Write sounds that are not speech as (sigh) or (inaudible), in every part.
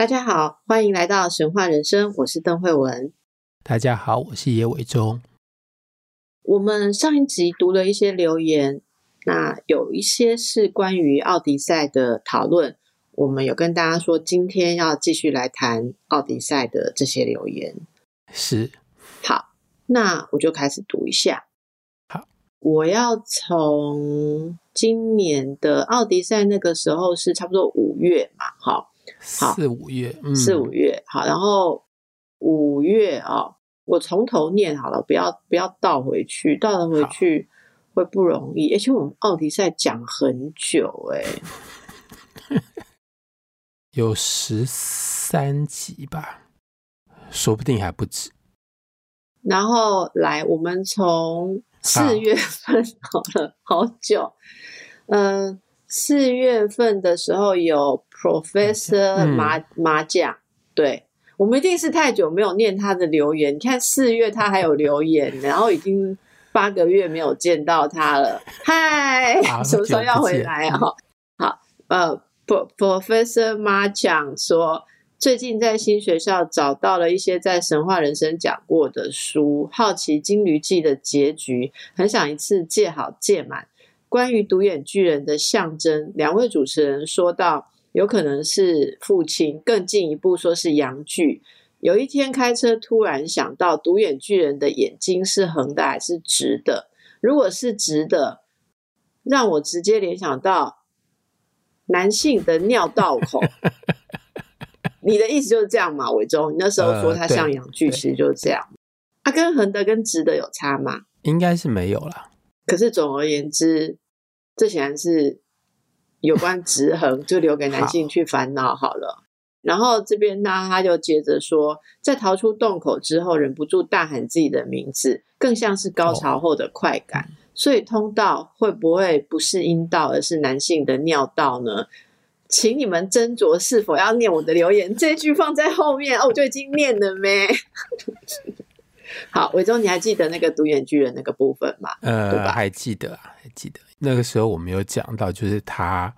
大家好，欢迎来到神话人生，我是邓慧文。大家好，我是叶伟忠。我们上一集读了一些留言，那有一些是关于奥迪赛的讨论。我们有跟大家说，今天要继续来谈奥迪赛的这些留言。是，好，那我就开始读一下。好，我要从今年的奥迪赛那个时候是差不多五月嘛，好。好，四五月，嗯、四五月，好，然后五月啊、哦，我从头念好了，不要不要倒回去，倒了回去会不容易。而且我们奥迪赛讲很久，哎，(laughs) 有十三集吧，说不定还不止。然后来，我们从四月份好了，好久，嗯、呃。四月份的时候有 Professor 麻、嗯、麻将，对，我们一定是太久没有念他的留言。你看四月他还有留言，然后已经八个月没有见到他了。嗨，(laughs) 什么时候要回来啊？好，呃，Professor 麻将说，最近在新学校找到了一些在神话人生讲过的书，好奇金驴记的结局，很想一次借好借满。关于独眼巨人的象征，两位主持人说到，有可能是父亲，更进一步说是阳具。有一天开车，突然想到，独眼巨人的眼睛是横的还是直的？如果是直的，让我直接联想到男性的尿道口。(laughs) 你的意思就是这样嘛？伟忠，你那时候说他像阳具，其实就是这样。它、呃啊、跟横的跟直的有差吗？应该是没有啦。可是总而言之。这显然是有关直横，就留给男性去烦恼好了。然后这边呢，他就接着说，在逃出洞口之后，忍不住大喊自己的名字，更像是高潮后的快感。所以通道会不会不是阴道，而是男性的尿道呢？请你们斟酌是否要念我的留言。这句放在后面哦，我就已经念了没？好，伟忠，你还记得那个独眼巨人那个部分吗？呃，对吧？还记得啊，还记得。那个时候我们有讲到，就是他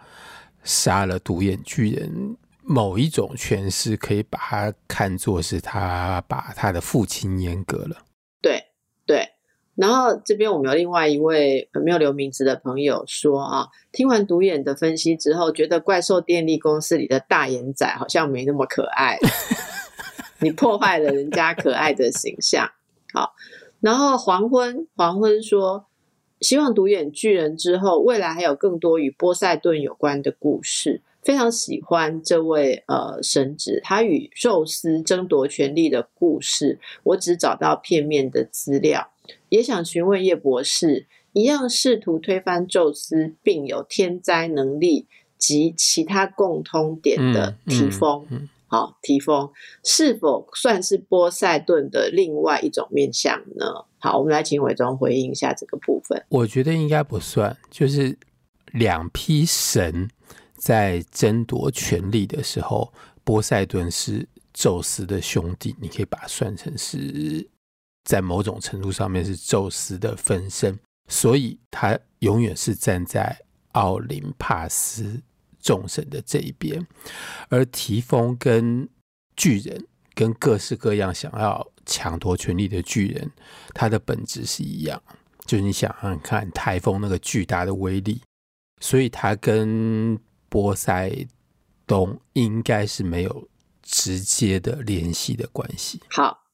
杀了独眼巨人，某一种诠释可以把它看作是他把他的父亲阉割了。对对，然后这边我们有另外一位没有留名字的朋友说啊，听完独眼的分析之后，觉得怪兽电力公司里的大眼仔好像没那么可爱，(laughs) 你破坏了人家可爱的形象。好，然后黄昏黄昏说。希望独眼巨人之后，未来还有更多与波塞顿有关的故事。非常喜欢这位呃神祇，他与宙斯争夺权力的故事，我只找到片面的资料，也想询问叶博士，一样试图推翻宙斯，并有天灾能力及其他共通点的提丰。嗯嗯嗯好，提丰是否算是波塞顿的另外一种面向呢？好，我们来请伟忠回应一下这个部分。我觉得应该不算，就是两批神在争夺权力的时候，波塞顿是宙斯的兄弟，你可以把它算成是在某种程度上面是宙斯的分身，所以他永远是站在奥林帕斯。众神的这一边，而提丰跟巨人跟各式各样想要抢夺权力的巨人，他的本质是一样，就是你想想看，台风那个巨大的威力，所以他跟波塞冬应该是没有直接的联系的关系。好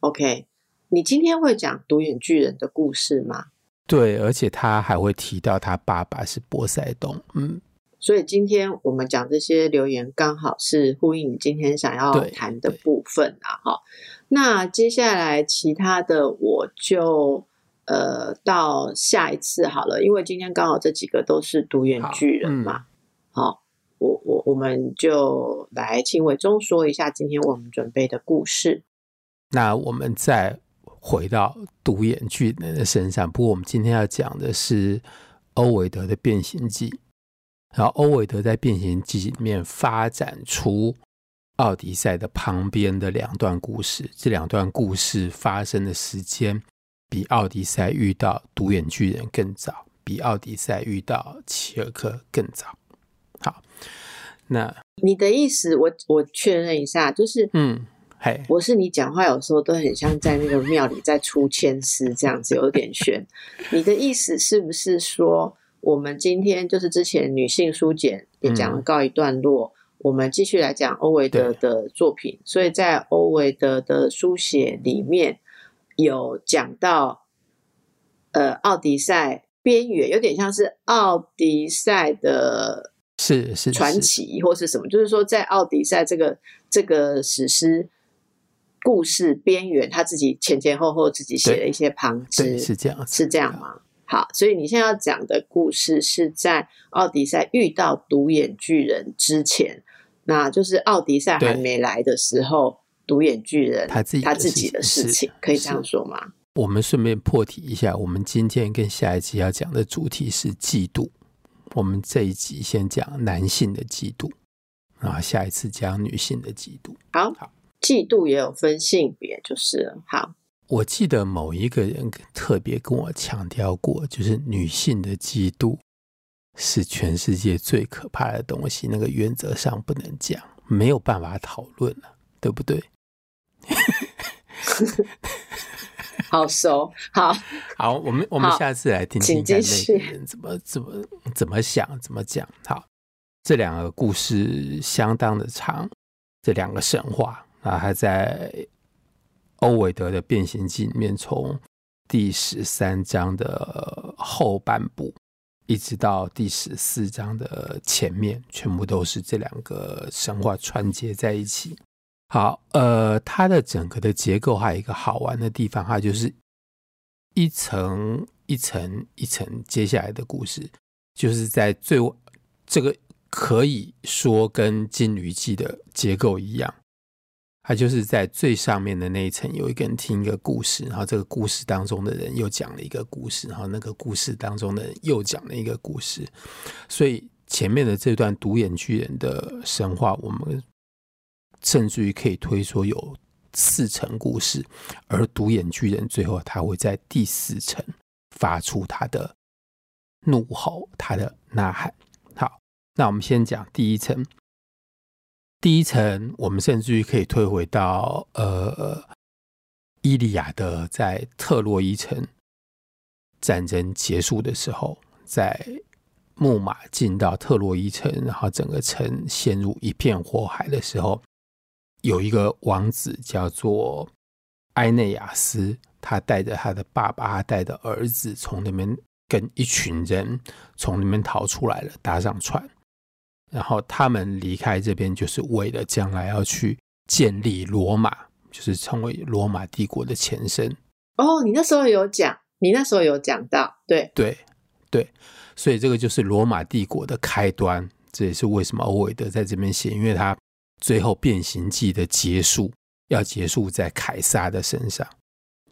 ，OK，你今天会讲独眼巨人的故事吗？对，而且他还会提到他爸爸是波塞冬，嗯。所以今天我们讲这些留言，刚好是呼应你今天想要谈的部分啊！哈，那接下来其他的我就呃到下一次好了，因为今天刚好这几个都是独眼巨人嘛。好，我我我们就来请伟忠说一下今天我们准备的故事。那我们再回到独眼巨人的身上，不过我们今天要讲的是欧维德的变形记。然后欧维德在变形记里面发展出奥迪赛的旁边的两段故事，这两段故事发生的时间比奥迪赛遇到独眼巨人更早，比奥迪赛遇到齐尔克更早。好，那你的意思我，我我确认一下，就是嗯，嘿，我是你讲话有时候都很像在那个庙里在出签诗这样子，有点悬。你的意思是不是说，我们今天就是之前女性书简也讲了告一段落，嗯、我们继续来讲欧维德的作品。所以在欧维德的书写里面有讲到，呃，奥迪赛边缘有点像是奥迪赛的。是是传奇或是什么？就是说，在奥迪赛这个这个史诗故事边缘，他自己前前后后自己写了一些旁支，是这样，是这样吗？好，所以你现在要讲的故事是在奥迪赛遇到独眼巨人之前，那就是奥迪赛还没来的时候，独眼巨人他自己他自己的事情，可以这样说吗？我们顺便破题一下，我们今天跟下一集要讲的主题是嫉妒。我们这一集先讲男性的嫉妒，然后下一次讲女性的嫉妒。好，好，嫉妒也有分性别，就是。好，我记得某一个人特别跟我强调过，就是女性的嫉妒是全世界最可怕的东西，那个原则上不能讲，没有办法讨论了，对不对？(laughs) 好熟，好好，我们我们下次来听听看那个人怎么怎么怎么想，怎么讲。好，这两个故事相当的长，这两个神话啊，还在欧维德的《变形记》里面，从第十三章的后半部一直到第十四章的前面，全部都是这两个神话串接在一起。好，呃，它的整个的结构还有一个好玩的地方，它就是一层一层一层接下来的故事，就是在最这个可以说跟《金驴记》的结构一样，它就是在最上面的那一层有一个人听一个故事，然后这个故事当中的人又讲了一个故事，然后那个故事当中的人又讲了一个故事，所以前面的这段独眼巨人的神话，我们。甚至于可以推说有四层故事，而独眼巨人最后他会在第四层发出他的怒吼，他的呐喊。好，那我们先讲第一层。第一层，我们甚至于可以推回到呃，伊利亚德在特洛伊城战争结束的时候，在木马进到特洛伊城，然后整个城陷入一片火海的时候。有一个王子叫做埃内亚斯，他带着他的爸爸，带着儿子，从那边跟一群人从那边逃出来了，搭上船，然后他们离开这边，就是为了将来要去建立罗马，就是成为罗马帝国的前身。哦，你那时候有讲，你那时候有讲到，对对对，所以这个就是罗马帝国的开端，这也是为什么欧维德在这边写，因为他。最后，变形记的结束要结束在凯撒的身上，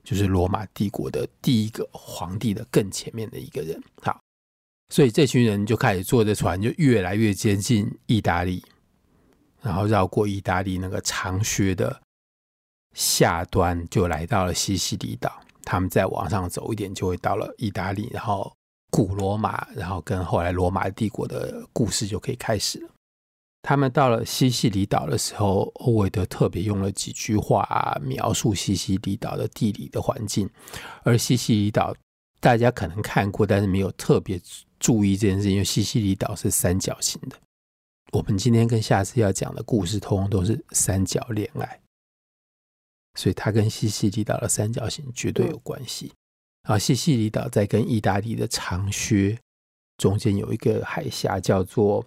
就是罗马帝国的第一个皇帝的更前面的一个人。好，所以这群人就开始坐着船，就越来越接近意大利，然后绕过意大利那个长靴的下端，就来到了西西里岛。他们再往上走一点，就会到了意大利，然后古罗马，然后跟后来罗马帝国的故事就可以开始了。他们到了西西里岛的时候，欧维德特别用了几句话描述西西里岛的地理的环境。而西西里岛大家可能看过，但是没有特别注意这件事，因为西西里岛是三角形的。我们今天跟下次要讲的故事，通通都是三角恋爱，所以它跟西西里岛的三角形绝对有关系。啊，西西里岛在跟意大利的长靴中间有一个海峡，叫做。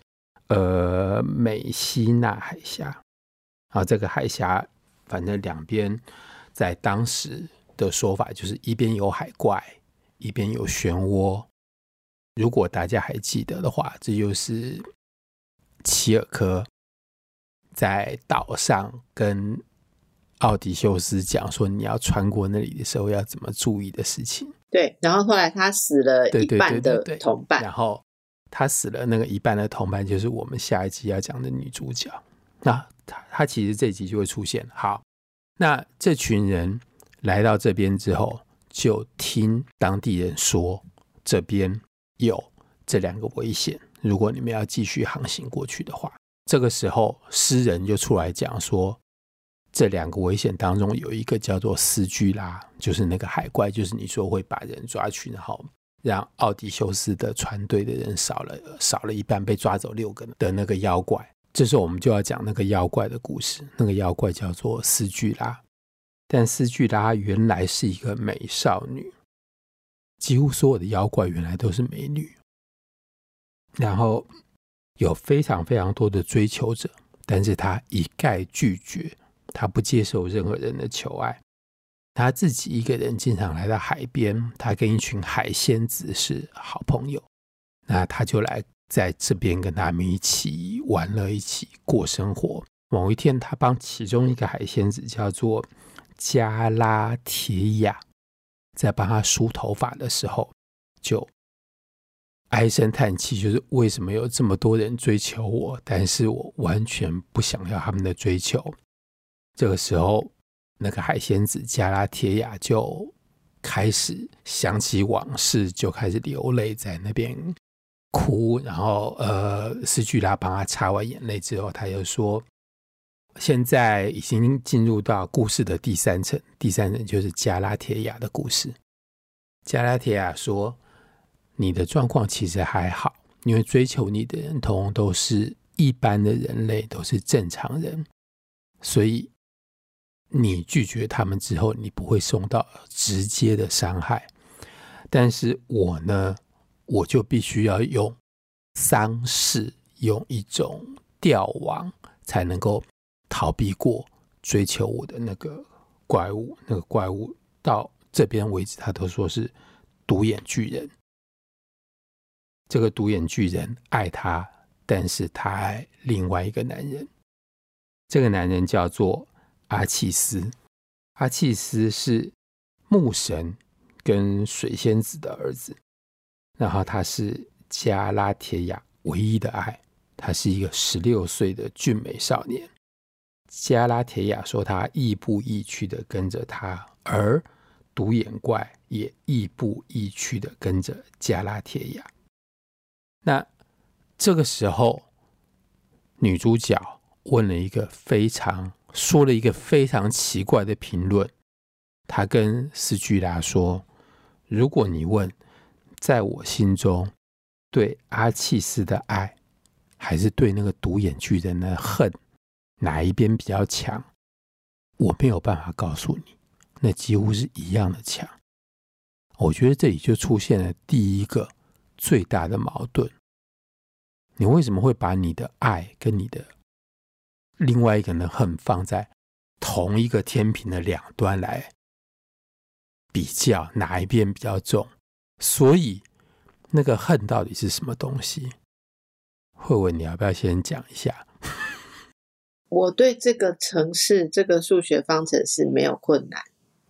呃，美西纳海峡，啊这个海峡，反正两边在当时的说法就是一边有海怪，一边有漩涡。如果大家还记得的话，这就是齐尔科在岛上跟奥迪修斯讲说，你要穿过那里的时候要怎么注意的事情。对，然后后来他死了一半的同伴，然后他死了那个一半的同伴就是我们下一集要讲的女主角。那他他其实这集就会出现。好，那这群人来到这边之后，就听当地人说这边有这两个危险。如果你们要继续航行过去的话，这个时候诗人就出来讲说，这两个危险当中有一个叫做斯巨拉，就是那个海怪，就是你说会把人抓去，然后让奥迪修斯的船队的人少了少了一半，被抓走六个的那个妖怪。这时候我们就要讲那个妖怪的故事。那个妖怪叫做斯巨拉，但斯巨拉原来是一个美少女，几乎所有的妖怪原来都是美女。然后有非常非常多的追求者，但是她一概拒绝，她不接受任何人的求爱，她自己一个人经常来到海边，她跟一群海仙子是好朋友，那她就来在这边跟他们一起玩乐，一起过生活。某一天，她帮其中一个海仙子叫做加拉铁雅，在帮他梳头发的时候，就。唉声叹气，就是为什么有这么多人追求我，但是我完全不想要他们的追求。这个时候，那个海仙子加拉铁雅就开始想起往事，就开始流泪，在那边哭。然后，呃，斯巨拉帮他擦完眼泪之后，他又说：“现在已经进入到故事的第三层，第三层就是加拉铁雅的故事。”加拉铁雅说。你的状况其实还好，因为追求你的人通通都是一般的人类，都是正常人，所以你拒绝他们之后，你不会受到直接的伤害。但是我呢，我就必须要用丧事，用一种吊网，才能够逃避过追求我的那个怪物。那个怪物到这边为止，他都说是独眼巨人。这个独眼巨人爱他，但是他爱另外一个男人。这个男人叫做阿契斯。阿契斯是牧神跟水仙子的儿子，然后他是加拉铁雅唯一的爱。他是一个十六岁的俊美少年。加拉铁雅说他亦步亦趋的跟着他，而独眼怪也亦步亦趋的跟着加拉铁雅。那这个时候，女主角问了一个非常说了一个非常奇怪的评论。她跟斯巨拉说：“如果你问，在我心中对阿契斯的爱，还是对那个独眼巨人的恨，哪一边比较强？我没有办法告诉你，那几乎是一样的强。我觉得这里就出现了第一个最大的矛盾。”你为什么会把你的爱跟你的另外一个人的恨放在同一个天平的两端来比较，哪一边比较重？所以那个恨到底是什么东西？慧文，你要不要先讲一下？我对这个城市，这个数学方程式没有困难。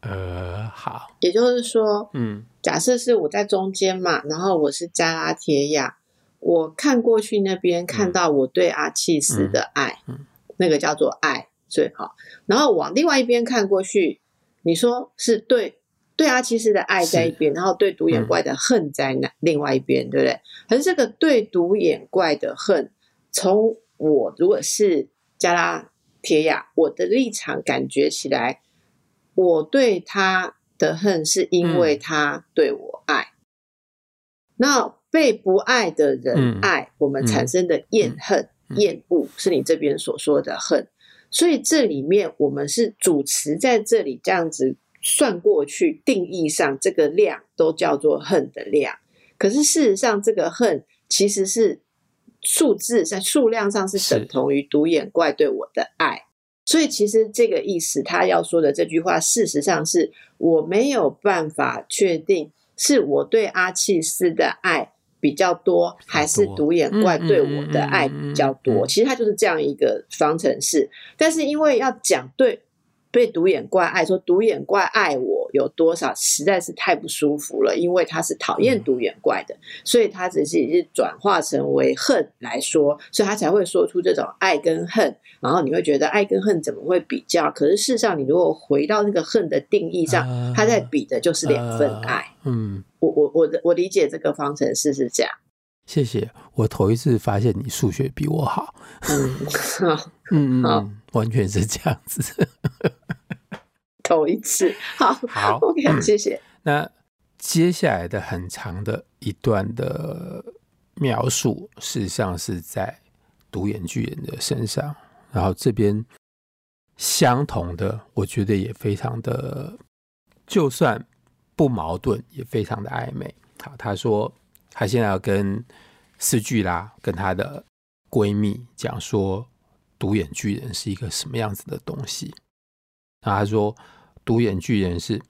呃，好，也就是说，嗯，假设是我在中间嘛，然后我是加拉铁雅。我看过去那边，看到我对阿契斯的爱，嗯嗯、那个叫做爱最好。然后往另外一边看过去，你说是对对阿契斯的爱在一边，然后对独眼怪的恨在那、嗯、另外一边，对不对？可是这个对独眼怪的恨，从我如果是加拉铁雅，我的立场感觉起来，我对他的恨是因为他对我爱。嗯、那。被不爱的人爱，我们产生的厌恨、厌恶，是你这边所说的恨。所以这里面我们是主持在这里这样子算过去，定义上这个量都叫做恨的量。可是事实上，这个恨其实是数字在数量上是等同于独眼怪对我的爱。所以其实这个意思，他要说的这句话，事实上是我没有办法确定是我对阿契斯的爱。比较多，还是独眼怪对我的爱比较多？其实它就是这样一个方程式。但是因为要讲对。被独眼怪爱，说独眼怪爱我有多少，实在是太不舒服了。因为他是讨厌独眼怪的，所以他只是是转化成为恨来说，所以他才会说出这种爱跟恨。然后你会觉得爱跟恨怎么会比较？可是事实上，你如果回到那个恨的定义上，他在比的就是两份爱。嗯，我我我的我理解这个方程式是这样。谢谢，我头一次发现你数学比我好。嗯，(laughs) 好，嗯 (laughs) 嗯，完全是这样子。(laughs) 头一次，好，好，OK，谢谢。那接下来的很长的一段的描述，事实上是在独眼巨人的身上。然后这边相同的，我觉得也非常的，就算不矛盾，也非常的暧昧。好，他说。他现在要跟四巨啦跟他的闺蜜讲说，独眼巨人是一个什么样子的东西。然后她说，独眼巨人是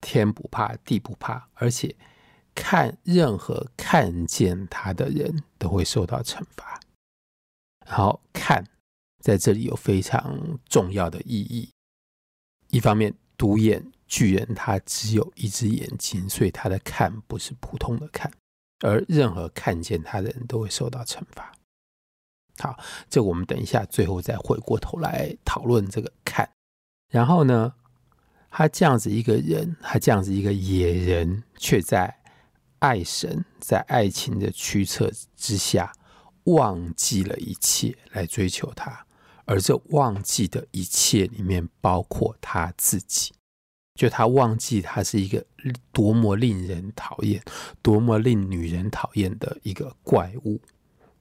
天不怕地不怕，而且看任何看见他的人都会受到惩罚。然后看在这里有非常重要的意义。一方面，独眼巨人他只有一只眼睛，所以他的看不是普通的看。而任何看见他的人都会受到惩罚。好，这我们等一下最后再回过头来讨论这个看。然后呢，他这样子一个人，他这样子一个野人，却在爱神，在爱情的驱策之下，忘记了一切来追求他。而这忘记的一切里面，包括他自己。就他忘记他是一个多么令人讨厌、多么令女人讨厌的一个怪物，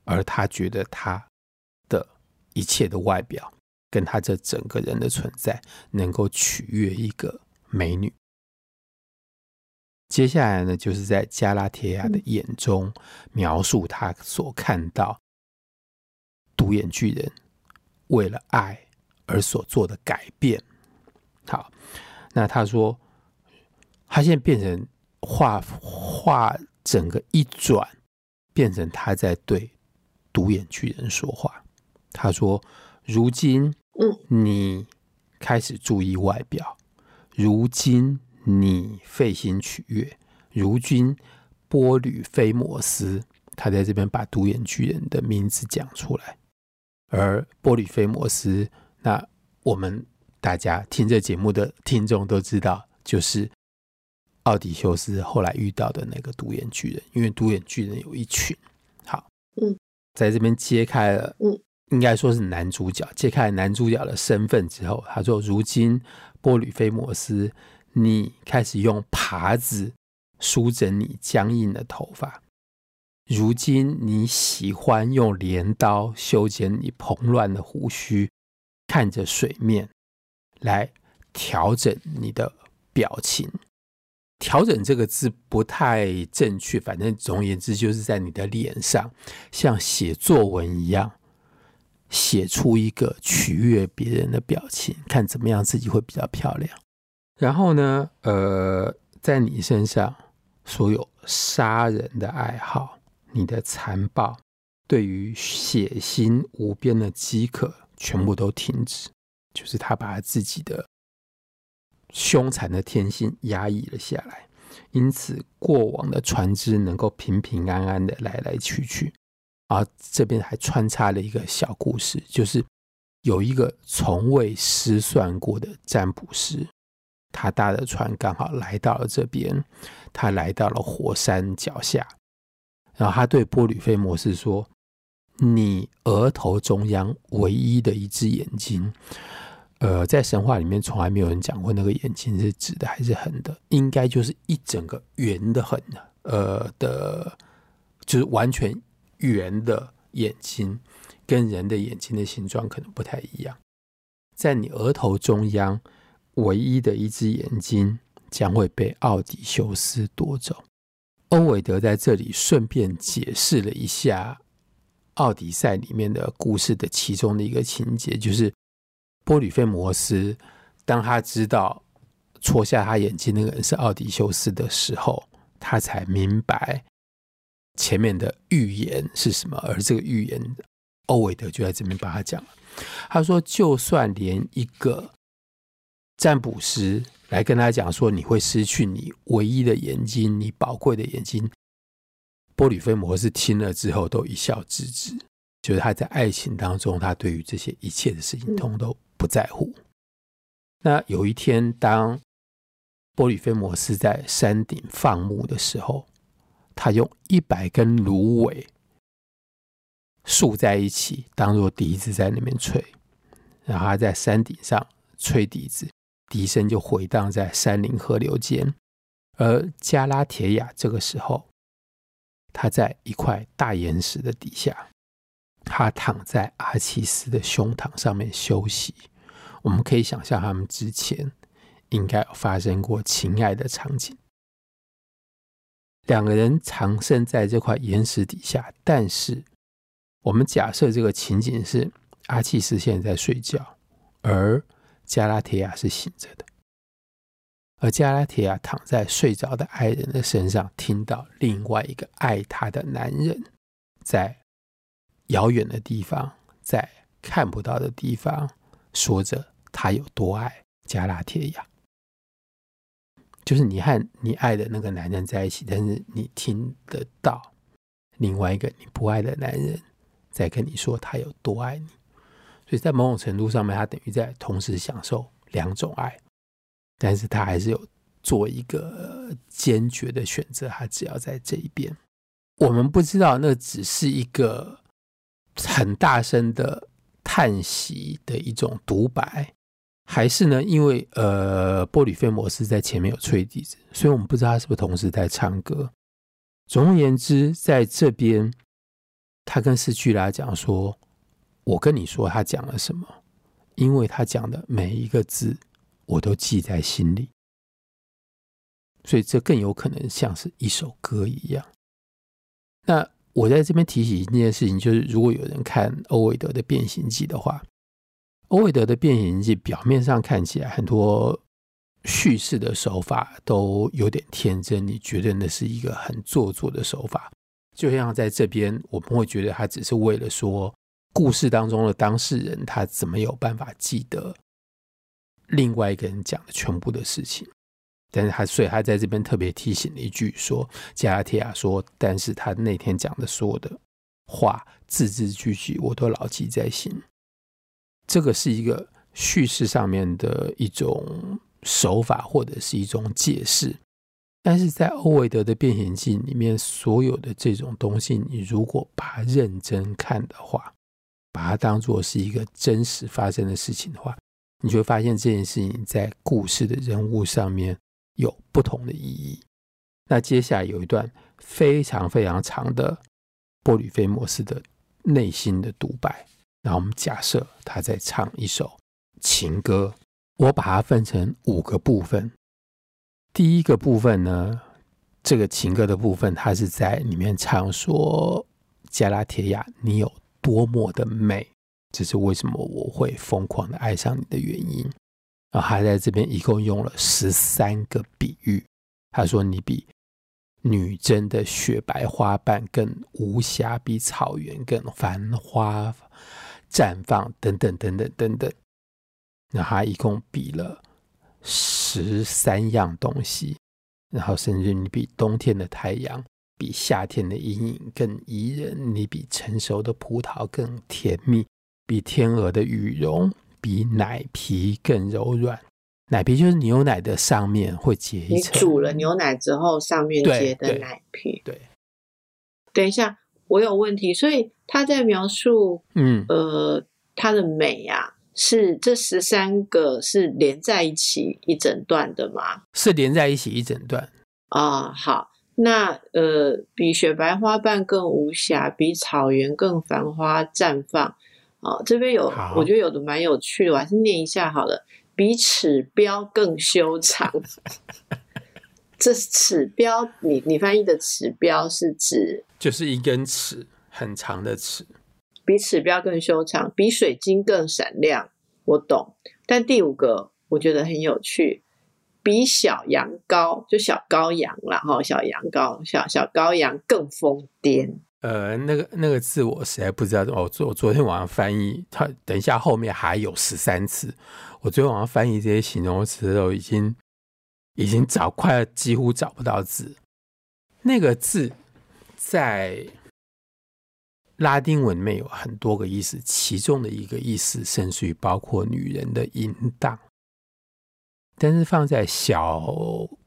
而他觉得他的一切的外表跟他这整个人的存在能够取悦一个美女。接下来呢，就是在加拉铁亚的眼中描述他所看到独眼巨人为了爱而所做的改变。好。那他说，他现在变成画画，整个一转，变成他在对独眼巨人说话。他说：“如今，你开始注意外表；如今，你费心取悦；如今，波吕菲摩斯，他在这边把独眼巨人的名字讲出来。而波吕菲摩斯，那我们。”大家听这节目的听众都知道，就是奥迪修斯后来遇到的那个独眼巨人，因为独眼巨人有一群。在这边揭开了，嗯，应该说是男主角揭开了男主角的身份之后，他说：“如今波吕菲摩斯，你开始用耙子梳整你僵硬的头发；如今你喜欢用镰刀修剪你蓬乱的胡须，看着水面。”来调整你的表情，调整这个字不太正确，反正总而言之，就是在你的脸上，像写作文一样，写出一个取悦别人的表情，看怎么样自己会比较漂亮。然后呢，呃，在你身上所有杀人的爱好，你的残暴，对于血腥无边的饥渴，全部都停止。就是他把自己的凶残的天性压抑了下来，因此过往的船只能够平平安安的来来去去。而这边还穿插了一个小故事，就是有一个从未失算过的占卜师，他搭的船刚好来到了这边，他来到了火山脚下，然后他对波吕菲摩斯说：“你额头中央唯一的一只眼睛。”呃，在神话里面从来没有人讲过那个眼睛是直的还是横的，应该就是一整个圆的横的，呃的，就是完全圆的眼睛，跟人的眼睛的形状可能不太一样。在你额头中央唯一的一只眼睛将会被奥迪修斯夺走。欧维德在这里顺便解释了一下《奥迪赛》里面的故事的其中的一个情节，就是。波吕菲摩斯，当他知道戳下他眼睛那个人是奥迪修斯的时候，他才明白前面的预言是什么，而这个预言，欧维德就在这边帮他讲了。他说，就算连一个占卜师来跟他讲说你会失去你唯一的眼睛，你宝贵的眼睛，波吕菲摩斯听了之后都一笑置之，就是他在爱情当中，他对于这些一切的事情通都不在乎。那有一天，当波吕菲摩斯在山顶放牧的时候，他用一百根芦苇竖在一起，当做笛子在那边吹，然后他在山顶上吹笛子，笛声就回荡在山林河流间。而加拉铁亚这个时候，他在一块大岩石的底下，他躺在阿奇斯的胸膛上面休息。我们可以想象，他们之前。应该发生过情爱的场景，两个人藏身在这块岩石底下。但是，我们假设这个情景是阿契斯现在在睡觉，而加拉铁亚是醒着的，而加拉铁亚躺在睡着的爱人的身上，听到另外一个爱他的男人在遥远的地方，在看不到的地方说着他有多爱加拉铁亚。就是你和你爱的那个男人在一起，但是你听得到另外一个你不爱的男人在跟你说他有多爱你，所以在某种程度上面，他等于在同时享受两种爱，但是他还是有做一个坚决的选择，他只要在这一边。我们不知道那只是一个很大声的叹息的一种独白。还是呢？因为呃，波吕菲摩斯在前面有吹笛子，所以我们不知道他是不是同时在唱歌。总而言之，在这边，他跟斯巨拉讲说：“我跟你说，他讲了什么？因为他讲的每一个字，我都记在心里，所以这更有可能像是一首歌一样。”那我在这边提起一件事情，就是如果有人看欧维德的《变形记》的话。欧维德的《变形记》表面上看起来很多叙事的手法都有点天真，你觉得那是一个很做作的手法，就像在这边我们会觉得他只是为了说故事当中的当事人他怎么有办法记得另外一个人讲的全部的事情，但是他所以他在这边特别提醒了一句说，加拉铁亚说，但是他那天讲的所有的话字字句句我都牢记在心。这个是一个叙事上面的一种手法，或者是一种解释。但是在欧维德的《变形记》里面，所有的这种东西，你如果把它认真看的话，把它当做是一个真实发生的事情的话，你就会发现这件事情在故事的人物上面有不同的意义。那接下来有一段非常非常长的波吕菲摩斯的内心的独白。那我们假设他在唱一首情歌，我把它分成五个部分。第一个部分呢，这个情歌的部分，他是在里面唱说：“加拉铁亚，你有多么的美，这是为什么我会疯狂的爱上你的原因。”然后他在这边一共用了十三个比喻。他说：“你比女真的雪白花瓣更无瑕，比草原更繁花。”绽放等等等等等等，那他一共比了十三样东西，然后甚至你比冬天的太阳，比夏天的阴影更宜人，你比成熟的葡萄更甜蜜，比天鹅的羽绒，比奶皮更柔软。奶皮就是牛奶的上面会结一层，你煮了牛奶之后上面结的奶皮。对，对，等一下。我有问题，所以他在描述，嗯，呃，他的美啊，是这十三个是连在一起一整段的吗？是连在一起一整段啊、哦。好，那呃，比雪白花瓣更无瑕，比草原更繁花绽放。哦，这边有，我觉得有的蛮有趣的，我还是念一下好了。比尺标更修长。(laughs) 这尺标，你你翻译的尺标是指就是一根尺，很长的尺，比尺标更修长，比水晶更闪亮。我懂，但第五个我觉得很有趣，比小羊羔，就小羔羊啦，哈，小羊羔，小小羔羊更疯癫。呃，那个那个字我实在不知道。我昨我昨天晚上翻译，它等一下后面还有十三次。我昨天晚上翻译这些形容词的时候已经已经找快几乎找不到字。那个字在拉丁文里面有很多个意思，其中的一个意思甚至于包括女人的淫荡。但是放在小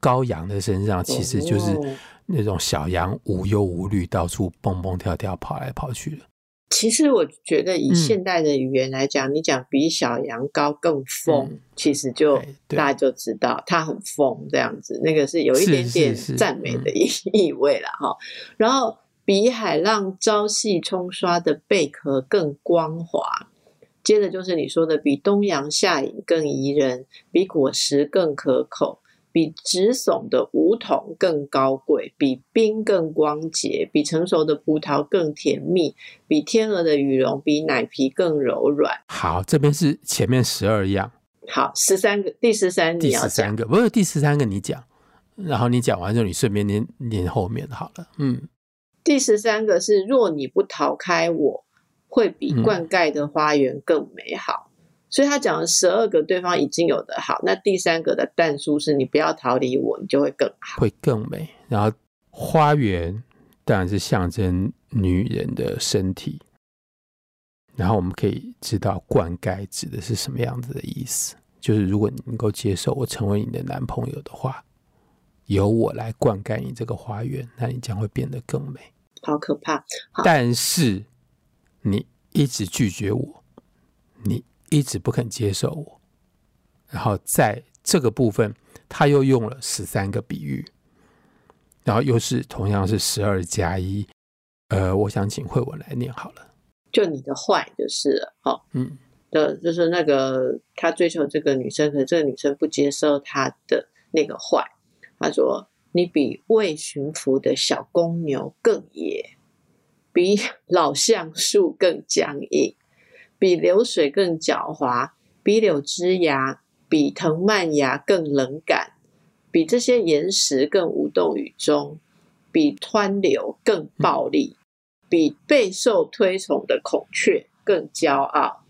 羔羊的身上，其实就是那种小羊无忧无虑，到处蹦蹦跳跳跑来跑去的。其实我觉得以现代的语言来讲，嗯、你讲比小羊羔更疯，嗯、其实就大家就知道他很疯这样子。那个是有一点点赞美的意 (laughs) 意味了哈。然后比海浪朝夕冲刷的贝壳更光滑。接着就是你说的，比东阳夏影更宜人，比果实更可口，比直耸的梧桐更高贵，比冰更光洁，比成熟的葡萄更甜蜜，比天鹅的羽绒比奶皮更柔软。好，这边是前面十二样。好，十三个，第十三，第十三个不是第十三个，你讲，然后你讲完之后，你顺便念念后面好了。嗯，第十三个是若你不逃开我。会比灌溉的花园更美好，嗯、所以他讲了十二个对方已经有的好，那第三个的淡书是你不要逃离我，你就会更好，会更美。然后花园当然是象征女人的身体，然后我们可以知道灌溉指的是什么样子的意思，就是如果你能够接受我成为你的男朋友的话，由我来灌溉你这个花园，那你将会变得更美。好可怕，但是。你一直拒绝我，你一直不肯接受我，然后在这个部分，他又用了十三个比喻，然后又是同样是十二加一，呃，我想请慧文来念好了。就你的坏就是了，哦，嗯，的就是那个他追求这个女生，可是这个女生不接受他的那个坏。他说：“你比未驯服的小公牛更野。”比老橡树更僵硬，比流水更狡猾，比柳枝芽、比藤蔓芽更冷感，比这些岩石更无动于衷，比湍流更暴力，比备受推崇的孔雀更骄傲，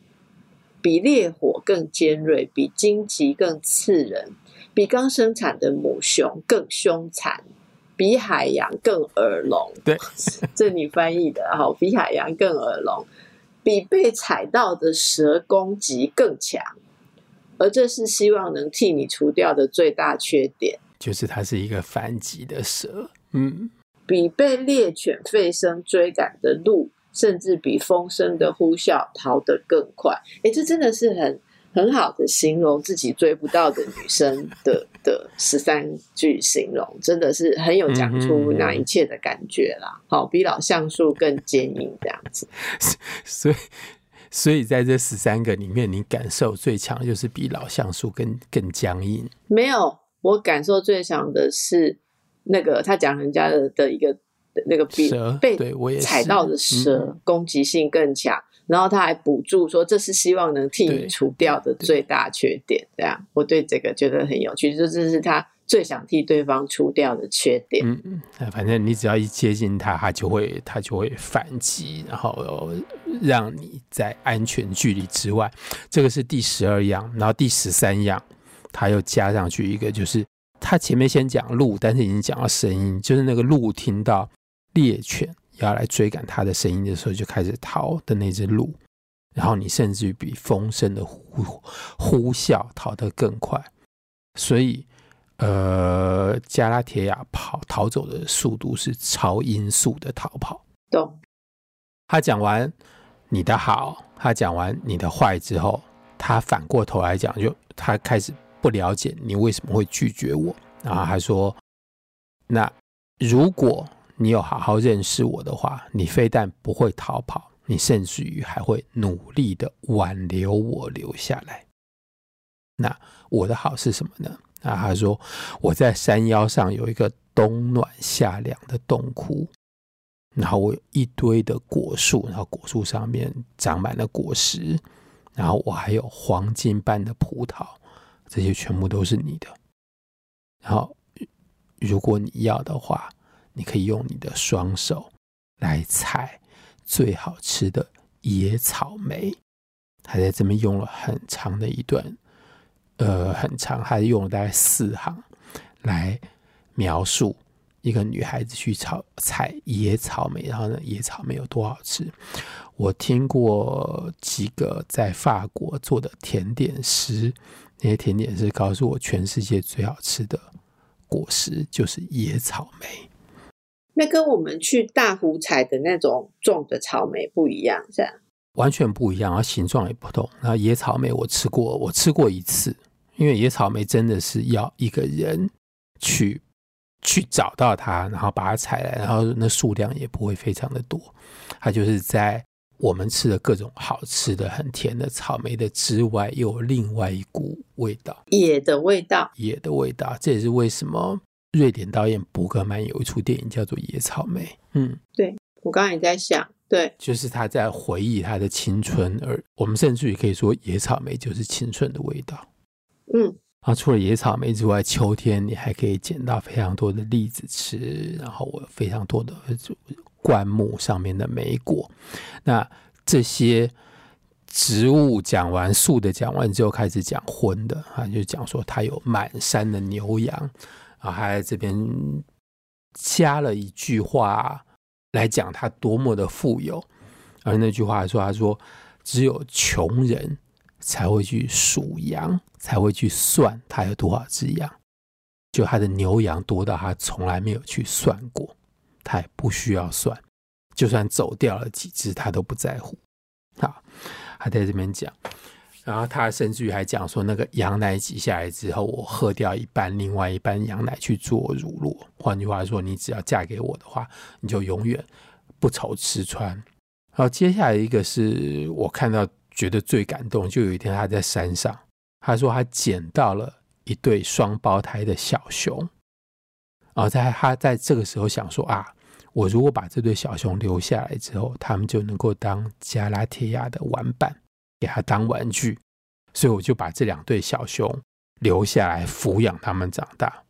比烈火更尖锐，比荆棘更刺人，比刚生产的母熊更凶残。比海洋更耳聋，对，(laughs) 这你翻译的哈。比海洋更耳聋，比被踩到的蛇攻击更强，而这是希望能替你除掉的最大缺点，就是它是一个反击的蛇。嗯，比被猎犬吠声追赶的鹿，甚至比风声的呼啸逃得更快。哎，这真的是很。很好的形容自己追不到的女生的的十三句形容，真的是很有讲出那一切的感觉啦。好，比老橡树更坚硬这样子。(laughs) 所以，所以在这十三个里面，你感受最强就是比老橡树更更僵硬。没有，我感受最强的是那个他讲人家的的一个那个比被踩到的蛇攻击性更强。然后他还补助说，这是希望能替你除掉的最大缺点。这样，我对这个觉得很有趣，就这是他最想替对方除掉的缺点。嗯嗯，反正你只要一接近他，他就会他就会反击，然后让你在安全距离之外。这个是第十二样，然后第十三样，他又加上去一个，就是他前面先讲鹿，但是已经讲到声音，就是那个鹿听到猎犬。要来追赶他的声音的时候，就开始逃的那只鹿，然后你甚至于比风声的呼呼啸逃得更快，所以，呃，加拉铁亚跑逃走的速度是超音速的逃跑。懂。他讲完你的好，他讲完你的坏之后，他反过头来讲，就他开始不了解你为什么会拒绝我，然后他说，那如果。你有好好认识我的话，你非但不会逃跑，你甚至于还会努力的挽留我留下来。那我的好是什么呢？那，他说我在山腰上有一个冬暖夏凉的洞窟，然后我有一堆的果树，然后果树上面长满了果实，然后我还有黄金般的葡萄，这些全部都是你的。然后如果你要的话，你可以用你的双手来采最好吃的野草莓。他在这边用了很长的一段，呃，很长，还用了大概四行来描述一个女孩子去采采野草莓，然后呢，野草莓有多好吃。我听过几个在法国做的甜点师，那些甜点师告诉我，全世界最好吃的果实就是野草莓。那跟我们去大湖采的那种种的草莓不一样，是吧？完全不一样，然后形状也不同。然后野草莓我吃过，我吃过一次，因为野草莓真的是要一个人去去找到它，然后把它采来，然后那数量也不会非常的多。它就是在我们吃的各种好吃的、很甜的草莓的之外，又有另外一股味道，野的味道，野的味道。这也是为什么瑞典导演伯格曼有一出电影叫做《野草莓》。嗯，对，我刚刚也在想。对，就是他在回忆他的青春，而我们甚至于可以说，野草莓就是青春的味道。嗯，啊除了野草莓之外，秋天你还可以捡到非常多的栗子吃，然后我有非常多的灌木上面的莓果。那这些植物讲完，树的讲完之后，开始讲荤的啊，就讲说它有满山的牛羊啊，还在这边加了一句话。来讲他多么的富有，而那句话说：“他说，只有穷人才会去数羊，才会去算他有多少只羊。就他的牛羊多到他从来没有去算过，他也不需要算，就算走掉了几只，他都不在乎。好，他在这边讲。”然后他甚至于还讲说，那个羊奶挤下来之后，我喝掉一半，另外一半羊奶去做乳酪。换句话说，你只要嫁给我的话，你就永远不愁吃穿。然后接下来一个是我看到觉得最感动，就有一天他在山上，他说他捡到了一对双胞胎的小熊。然后在他在这个时候想说啊，我如果把这对小熊留下来之后，他们就能够当加拉铁亚的玩伴。给他当玩具，所以我就把这两对小熊留下来抚养他们长大。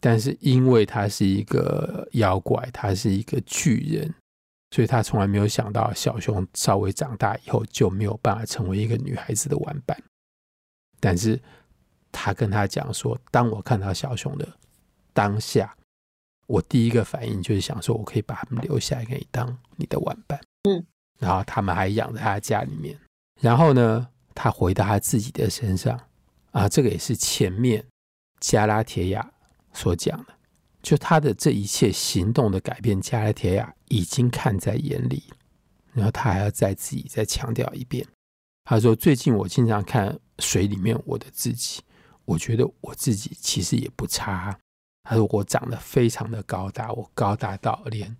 但是因为他是一个妖怪，他是一个巨人，所以他从来没有想到小熊稍微长大以后就没有办法成为一个女孩子的玩伴。但是他跟他讲说，当我看到小熊的当下，我第一个反应就是想说，我可以把他们留下来给你当你的玩伴。嗯，然后他们还养在他家里面。然后呢，他回到他自己的身上啊，这个也是前面加拉铁亚所讲的，就他的这一切行动的改变，加拉铁亚已经看在眼里。然后他还要再自己再强调一遍，他说：“最近我经常看水里面我的自己，我觉得我自己其实也不差。”他说：“我长得非常的高大，我高大到连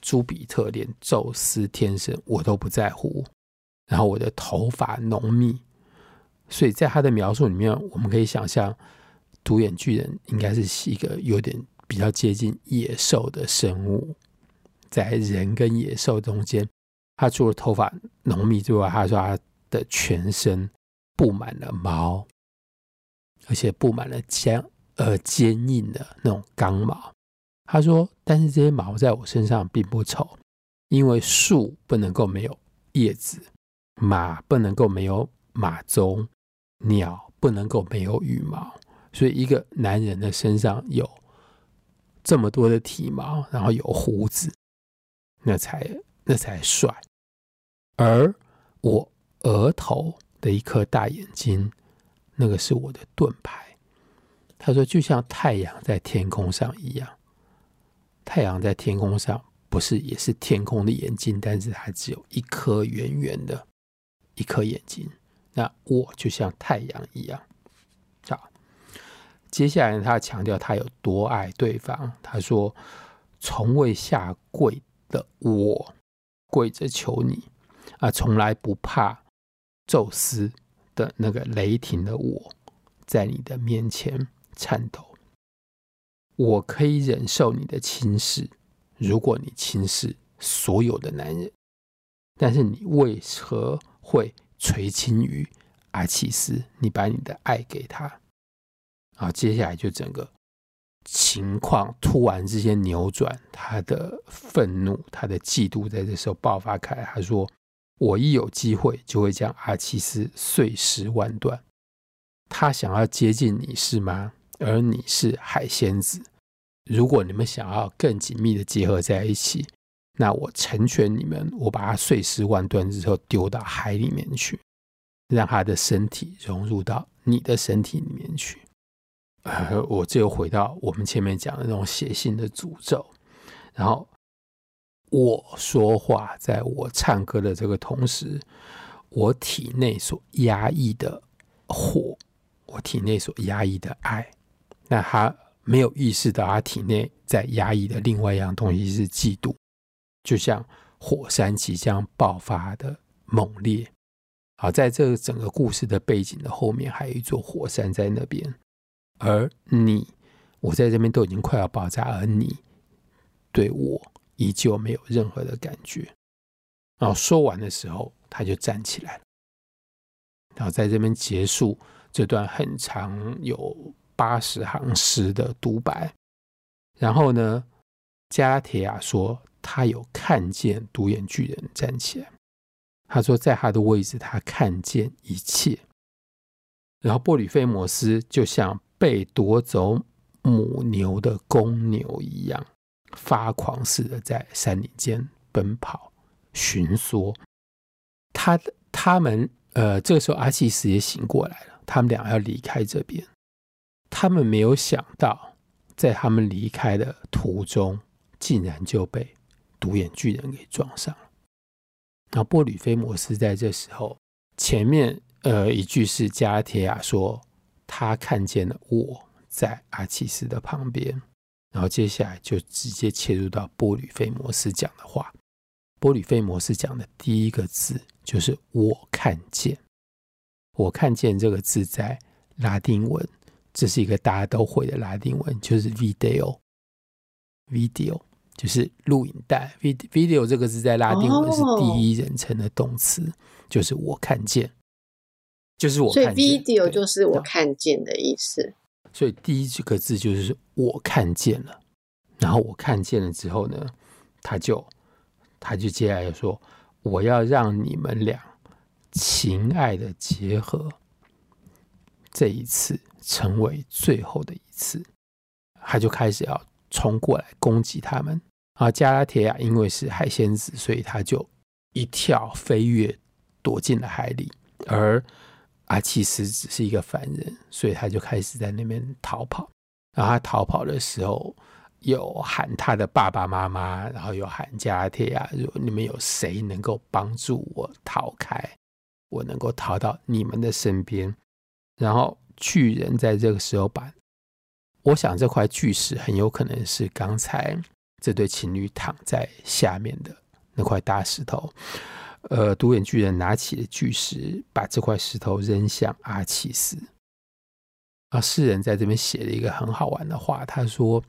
朱比特、连宙斯天神我都不在乎。”然后我的头发浓密，所以在他的描述里面，我们可以想象独眼巨人应该是一个有点比较接近野兽的生物，在人跟野兽中间，他除了头发浓密之外，他说他的全身布满了毛，而且布满了坚呃坚硬的那种刚毛。他说，但是这些毛在我身上并不丑，因为树不能够没有叶子。马不能够没有马鬃，鸟不能够没有羽毛，所以一个男人的身上有这么多的体毛，然后有胡子，那才那才帅。而我额头的一颗大眼睛，那个是我的盾牌。他说，就像太阳在天空上一样，太阳在天空上不是也是天空的眼睛，但是它只有一颗圆圆的。一颗眼睛，那我就像太阳一样。好，接下来他强调他有多爱对方。他说：“从未下跪的我，跪着求你啊，从来不怕宙斯的那个雷霆的我，在你的面前颤抖。我可以忍受你的轻视，如果你轻视所有的男人，但是你为何？”会垂青于阿奇斯，你把你的爱给他然后接下来就整个情况突然之间扭转，他的愤怒、他的嫉妒在这时候爆发开来。他说：“我一有机会就会将阿奇斯碎尸万段。他想要接近你是吗？而你是海仙子。如果你们想要更紧密的结合在一起，那我成全你们，我把他碎尸万段之后丢到海里面去。”让他的身体融入到你的身体里面去。呃，我就回到我们前面讲的那种写信的诅咒。然后我说话，在我唱歌的这个同时，我体内所压抑的火，我体内所压抑的爱，那他没有意识到他体内在压抑的另外一样东西是嫉妒，就像火山即将爆发的猛烈。好，在这个整个故事的背景的后面，还有一座火山在那边，而你，我在这边都已经快要爆炸，而你对我依旧没有任何的感觉。然后说完的时候，他就站起来了，然后在这边结束这段很长有八十行诗的独白。然后呢，加拉铁亚说他有看见独眼巨人站起来。他说，在他的位置，他看见一切。然后波吕菲摩斯就像被夺走母牛的公牛一样，发狂似的在山林间奔跑、寻索。他他们呃，这个时候阿契斯也醒过来了。他们俩要离开这边，他们没有想到，在他们离开的途中，竟然就被独眼巨人给撞上了。然后波吕菲摩斯在这时候，前面呃一句是加提亚说他看见了我在阿契斯的旁边，然后接下来就直接切入到波吕菲摩斯讲的话。波吕菲摩斯讲的第一个字就是“我看见”，我看见这个字在拉丁文，这是一个大家都会的拉丁文，就是 video，video。就是录影带，video 这个字在拉丁文是第一人称的动词，哦、就是我看见，就是我看见。所以 video 就是我看见的意思。所以第一个字就是我看见了，然后我看见了之后呢，他就他就接下来说，我要让你们俩情爱的结合，这一次成为最后的一次，他就开始要。冲过来攻击他们，啊！加拉铁亚因为是海仙子，所以他就一跳飞跃躲进了海里。而阿契斯只是一个凡人，所以他就开始在那边逃跑。然后他逃跑的时候，有喊他的爸爸妈妈，然后有喊加拉铁亚，如果你们有谁能够帮助我逃开，我能够逃到你们的身边。然后巨人在这个时候把。我想这块巨石很有可能是刚才这对情侣躺在下面的那块大石头。呃，独眼巨人拿起了巨石，把这块石头扔向阿契斯。啊，诗人在这边写了一个很好玩的话，他说：“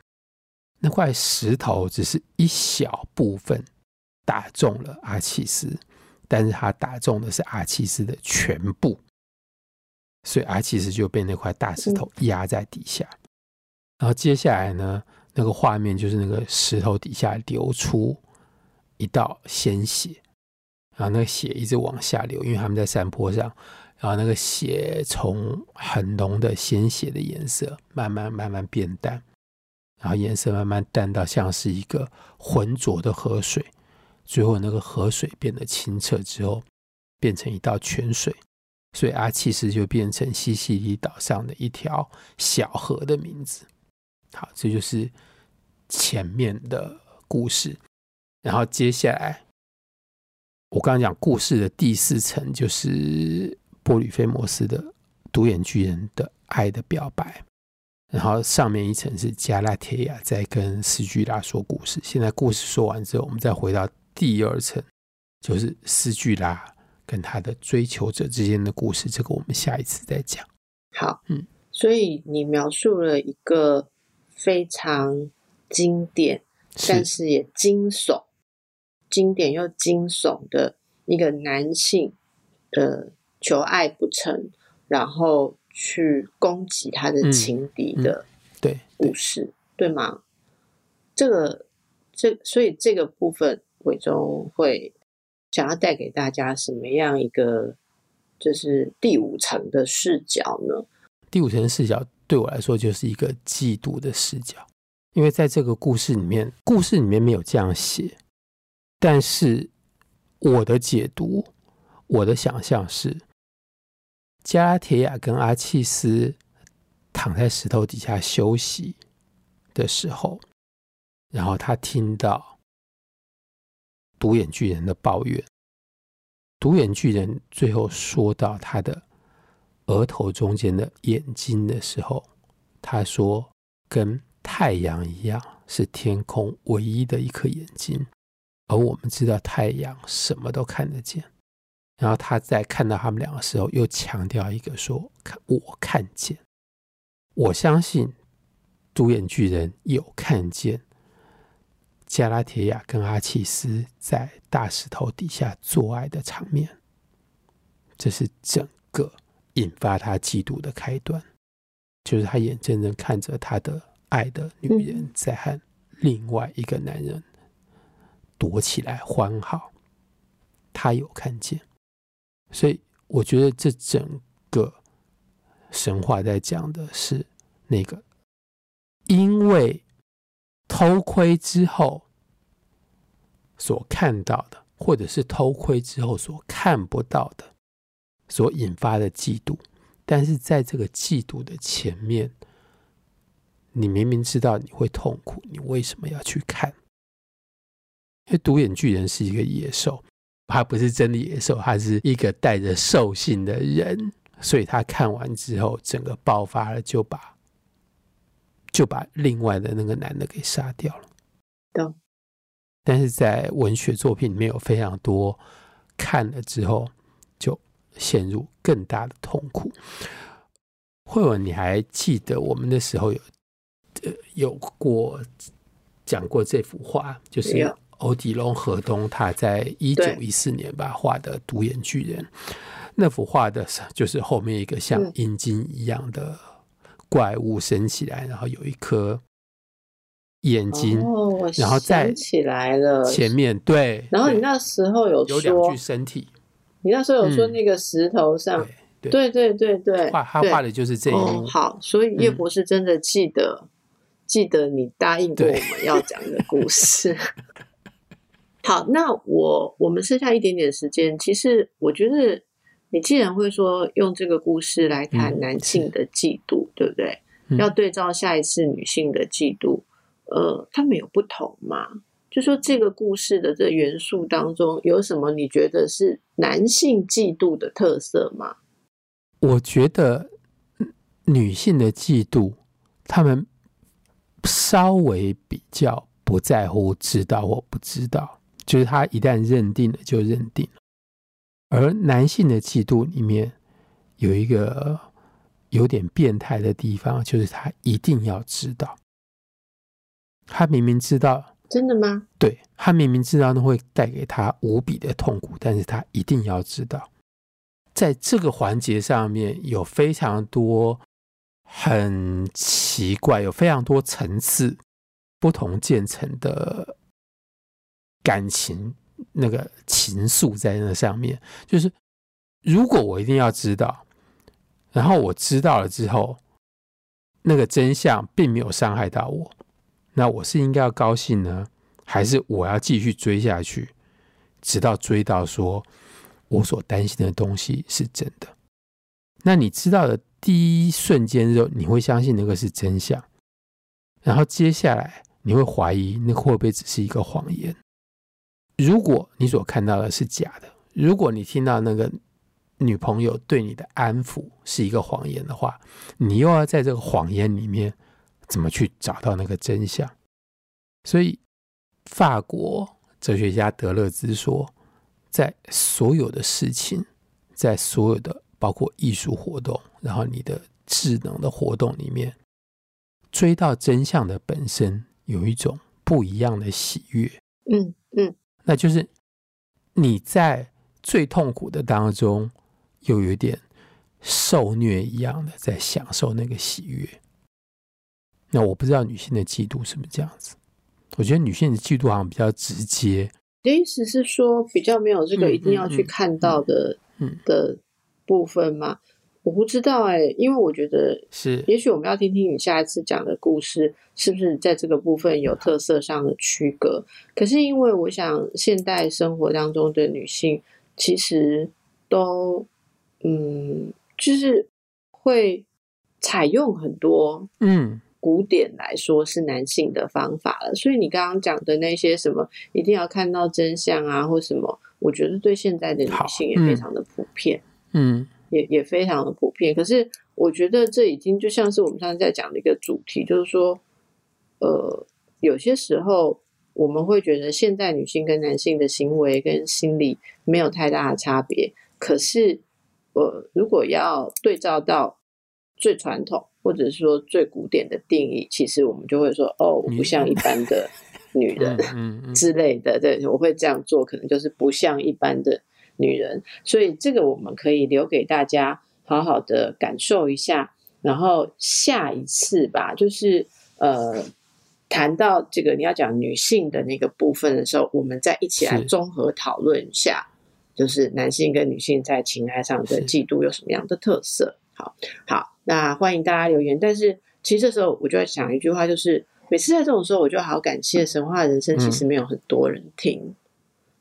那块石头只是一小部分打中了阿契斯，但是他打中的是阿契斯的全部，所以阿契斯就被那块大石头压在底下。”然后接下来呢，那个画面就是那个石头底下流出一道鲜血，然后那个血一直往下流，因为他们在山坡上。然后那个血从很浓的鲜血的颜色慢慢慢慢变淡，然后颜色慢慢淡到像是一个浑浊的河水，最后那个河水变得清澈之后，变成一道泉水，所以阿契斯就变成西西里岛上的一条小河的名字。好，这就是前面的故事。然后接下来，我刚刚讲故事的第四层就是波吕菲摩斯的独眼巨人的爱的表白。然后上面一层是加拉铁亚在跟斯巨拉说故事。现在故事说完之后，我们再回到第二层，就是斯巨拉跟他的追求者之间的故事。这个我们下一次再讲。好，嗯，所以你描述了一个。非常经典，但是也惊悚，经典又惊悚的一个男性，呃，求爱不成，然后去攻击他的情敌的对故事，嗯嗯、对，吗？这个这所以这个部分，伟忠会想要带给大家什么样一个就是第五层的视角呢？第五层视角对我来说就是一个嫉妒的视角，因为在这个故事里面，故事里面没有这样写，但是我的解读，我的想象是。加拉铁亚跟阿契斯躺在石头底下休息的时候，然后他听到独眼巨人的抱怨。独眼巨人最后说到他的额头中间的眼睛的时候，他说：“跟太阳一样，是天空唯一的一颗眼睛。”而我们知道，太阳什么都看得见。然后他在看到他们两个时候，又强调一个说：“看，我看见，我相信独眼巨人有看见加拉铁亚跟阿契斯在大石头底下做爱的场面。这是整个引发他嫉妒的开端，就是他眼睁睁看着他的爱的女人在和另外一个男人躲起来欢好，他有看见。”所以，我觉得这整个神话在讲的是那个，因为偷窥之后所看到的，或者是偷窥之后所看不到的，所引发的嫉妒。但是在这个嫉妒的前面，你明明知道你会痛苦，你为什么要去看？因为独眼巨人是一个野兽。他不是真的野兽，他是一个带着兽性的人，所以他看完之后，整个爆发了，就把就把另外的那个男的给杀掉了。对。但是在文学作品里面有非常多看了之后就陷入更大的痛苦。慧文，你还记得我们那时候有呃有过讲过这幅画，就是。欧迪龙·河东他在一九一四年吧画的独眼巨人，那幅画的就是后面一个像阴茎一样的怪物升起来，然后有一颗眼睛，然后再起来了前面对。然后你那时候有说有两具身体，你那时候有说那个石头上，对对对对，画他画的就是这一幕。好，所以叶博士真的记得记得你答应过我们要讲的故事。(laughs) 好，那我我们剩下一点点时间，其实我觉得你既然会说用这个故事来谈男性的嫉妒，嗯、对不对？嗯、要对照下一次女性的嫉妒，呃，他们有不同吗？就说这个故事的这元素当中有什么你觉得是男性嫉妒的特色吗？我觉得女性的嫉妒，他们稍微比较不在乎知道或不知道。就是他一旦认定了就认定了，而男性的嫉妒里面有一个有点变态的地方，就是他一定要知道，他明明知道，真的吗？对，他明明知道那会带给他无比的痛苦，但是他一定要知道，在这个环节上面有非常多很奇怪，有非常多层次、不同渐层的。感情那个情愫在那上面，就是如果我一定要知道，然后我知道了之后，那个真相并没有伤害到我，那我是应该要高兴呢，还是我要继续追下去，直到追到说我所担心的东西是真的？那你知道的第一瞬间之后，你会相信那个是真相，然后接下来你会怀疑那会不会只是一个谎言？如果你所看到的是假的，如果你听到那个女朋友对你的安抚是一个谎言的话，你又要在这个谎言里面怎么去找到那个真相？所以，法国哲学家德勒兹说，在所有的事情，在所有的包括艺术活动，然后你的智能的活动里面，追到真相的本身有一种不一样的喜悦。嗯嗯。那就是你在最痛苦的当中，又有点受虐一样的在享受那个喜悦。那我不知道女性的嫉妒是不是这样子？我觉得女性的嫉妒好像比较直接。你的意思是说，比较没有这个一定要去看到的嗯的部分吗？我不知道哎、欸，因为我觉得是，也许我们要听听你下一次讲的故事，是不是在这个部分有特色上的区隔？可是因为我想，现代生活当中的女性其实都，嗯，就是会采用很多，嗯，古典来说是男性的方法了。所以你刚刚讲的那些什么一定要看到真相啊，或什么，我觉得对现在的女性也非常的普遍，嗯。嗯也也非常的普遍，可是我觉得这已经就像是我们上次在讲的一个主题，就是说，呃，有些时候我们会觉得现代女性跟男性的行为跟心理没有太大的差别，可是，呃，如果要对照到最传统或者是说最古典的定义，其实我们就会说，哦，我不像一般的 (laughs) 女人之类的，对，我会这样做，可能就是不像一般的。女人，所以这个我们可以留给大家好好的感受一下，然后下一次吧，就是呃谈到这个你要讲女性的那个部分的时候，我们再一起来综合讨论一下，就是男性跟女性在情爱上的嫉妒有什么样的特色。好，好，那欢迎大家留言。但是其实这时候我就在想一句话，就是每次在这种时候，我就好感谢神话人生，其实没有很多人听，嗯、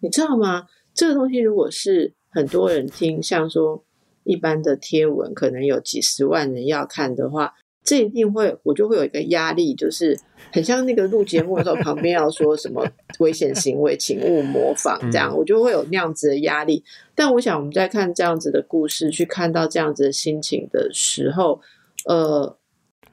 你知道吗？这个东西如果是很多人听，像说一般的贴文，可能有几十万人要看的话，这一定会我就会有一个压力，就是很像那个录节目的时候，旁边要说什么 (laughs) 危险行为，请勿模仿，这样我就会有那样子的压力。但我想我们在看这样子的故事，去看到这样子的心情的时候，呃，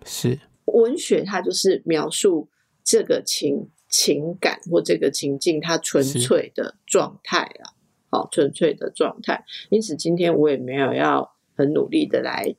是文学它就是描述这个情。情感或这个情境，它纯粹的状态啊，好，纯粹的状态。因此，今天我也没有要很努力的来，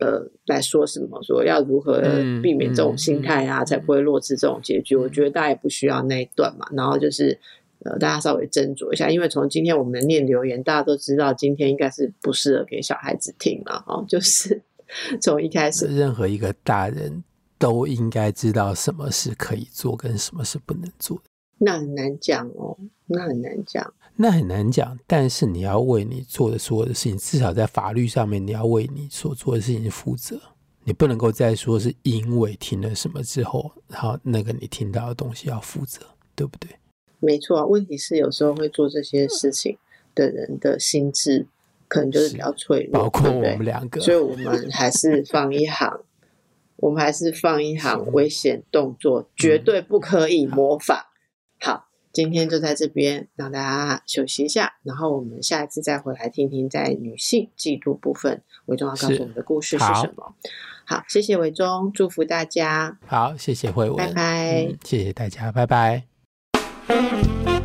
呃，来说什么，说要如何避免这种心态啊，才不会落至这种结局。我觉得大家也不需要那一段嘛。然后就是，呃，大家稍微斟酌一下，因为从今天我们念留言，大家都知道今天应该是不适合给小孩子听了哦，就是 (laughs) 从一开始，任何一个大人。都应该知道什么是可以做，跟什么是不能做。那很难讲哦，那很难讲，那很难讲。但是你要为你做的所有的事情，至少在法律上面，你要为你所做的事情负责。你不能够再说是因为听了什么之后，然后那个你听到的东西要负责，对不对？没错啊。问题是有时候会做这些事情的人的心智可能就是比较脆弱，包括我们两个，所以我们还是放一行。(laughs) 我们还是放一行危险动作，绝对不可以模仿。好，今天就在这边让大家休息一下，然后我们下一次再回来听听在女性嫉妒部分，韦忠要告诉我们的故事是什么。好，好，谢谢韦忠，祝福大家。好，谢谢慧文，拜拜，嗯，谢谢大家，拜拜。